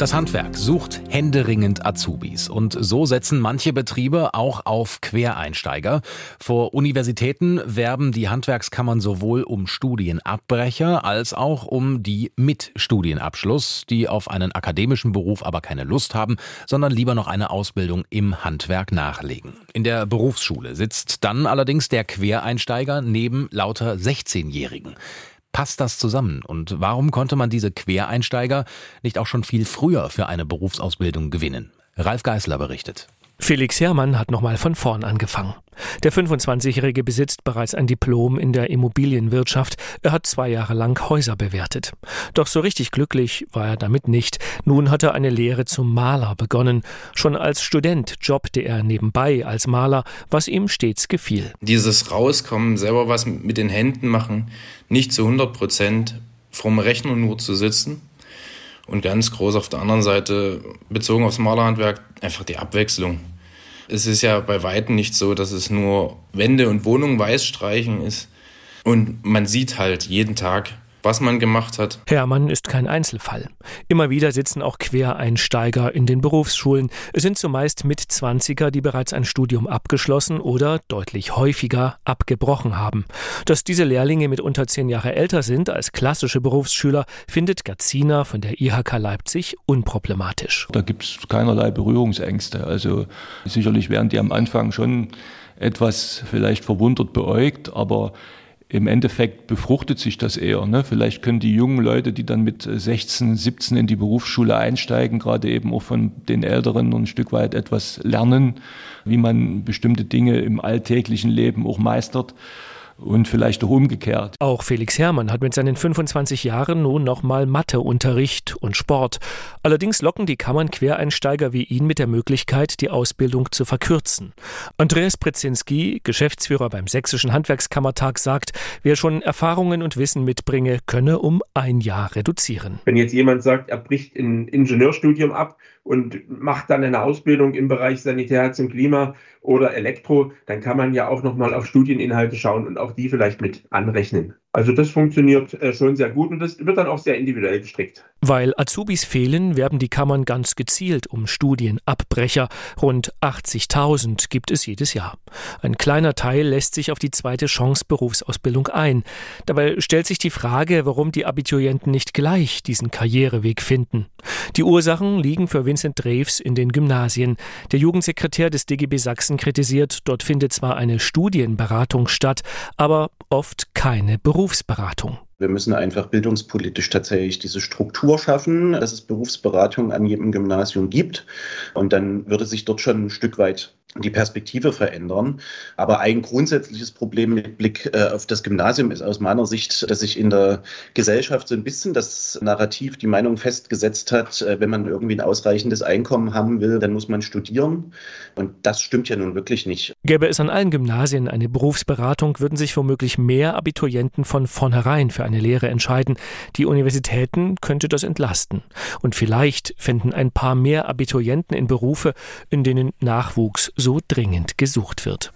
Das Handwerk sucht händeringend Azubis und so setzen manche Betriebe auch auf Quereinsteiger. Vor Universitäten werben die Handwerkskammern sowohl um Studienabbrecher als auch um die mit Studienabschluss, die auf einen akademischen Beruf aber keine Lust haben, sondern lieber noch eine Ausbildung im Handwerk nachlegen. In der Berufsschule sitzt dann allerdings der Quereinsteiger neben lauter 16-Jährigen. Passt das zusammen? Und warum konnte man diese Quereinsteiger nicht auch schon viel früher für eine Berufsausbildung gewinnen? Ralf Geißler berichtet. Felix Herrmann hat nochmal von vorn angefangen. Der 25-Jährige besitzt bereits ein Diplom in der Immobilienwirtschaft. Er hat zwei Jahre lang Häuser bewertet. Doch so richtig glücklich war er damit nicht. Nun hat er eine Lehre zum Maler begonnen. Schon als Student jobbte er nebenbei als Maler, was ihm stets gefiel. Dieses Rauskommen, selber was mit den Händen machen, nicht zu 100 Prozent vom Rechner nur zu sitzen. Und ganz groß auf der anderen Seite, bezogen aufs Malerhandwerk, einfach die Abwechslung es ist ja bei Weitem nicht so, dass es nur Wände und Wohnungen weiß streichen ist. Und man sieht halt jeden Tag, was man gemacht hat. Hermann ist kein Einzelfall. Immer wieder sitzen auch Quereinsteiger in den Berufsschulen. Es sind zumeist Mitzwanziger, die bereits ein Studium abgeschlossen oder deutlich häufiger abgebrochen haben. Dass diese Lehrlinge mitunter zehn Jahre älter sind als klassische Berufsschüler, findet Gazina von der IHK Leipzig unproblematisch. Da gibt es keinerlei Berührungsängste. Also sicherlich werden die am Anfang schon etwas vielleicht verwundert beäugt, aber im Endeffekt befruchtet sich das eher. Ne? Vielleicht können die jungen Leute, die dann mit 16, 17 in die Berufsschule einsteigen, gerade eben auch von den Älteren ein Stück weit etwas lernen, wie man bestimmte Dinge im alltäglichen Leben auch meistert und vielleicht auch umgekehrt. Auch Felix Herrmann hat mit seinen 25 Jahren nun nochmal Matheunterricht und Sport. Allerdings locken die Kammern Quereinsteiger wie ihn mit der Möglichkeit, die Ausbildung zu verkürzen. Andreas Prezinski, Geschäftsführer beim Sächsischen Handwerkskammertag, sagt, wer schon Erfahrungen und Wissen mitbringe, könne um ein Jahr reduzieren. Wenn jetzt jemand sagt, er bricht ein Ingenieurstudium ab und macht dann eine Ausbildung im Bereich Sanitär zum Klima oder Elektro, dann kann man ja auch nochmal auf Studieninhalte schauen und auch die vielleicht mit anrechnen. Also das funktioniert äh, schon sehr gut und das wird dann auch sehr individuell gestrickt. Weil Azubis fehlen, werben die Kammern ganz gezielt um Studienabbrecher. Rund 80.000 gibt es jedes Jahr. Ein kleiner Teil lässt sich auf die zweite Chance Berufsausbildung ein. Dabei stellt sich die Frage, warum die Abiturienten nicht gleich diesen Karriereweg finden. Die Ursachen liegen für Vincent Drews in den Gymnasien. Der Jugendsekretär des DGB Sachsen kritisiert, dort findet zwar eine Studienberatung statt, aber oft keine Berufsberatung. Wir müssen einfach bildungspolitisch tatsächlich diese Struktur schaffen, dass es Berufsberatung an jedem Gymnasium gibt. Und dann würde sich dort schon ein Stück weit die Perspektive verändern. Aber ein grundsätzliches Problem mit Blick äh, auf das Gymnasium ist aus meiner Sicht, dass sich in der Gesellschaft so ein bisschen das Narrativ, die Meinung festgesetzt hat, äh, wenn man irgendwie ein ausreichendes Einkommen haben will, dann muss man studieren. Und das stimmt ja nun wirklich nicht. Gäbe es an allen Gymnasien eine Berufsberatung, würden sich womöglich mehr Abiturienten von vornherein für eine Lehre entscheiden. Die Universitäten könnte das entlasten. Und vielleicht finden ein paar mehr Abiturienten in Berufe, in denen Nachwuchs so dringend gesucht wird.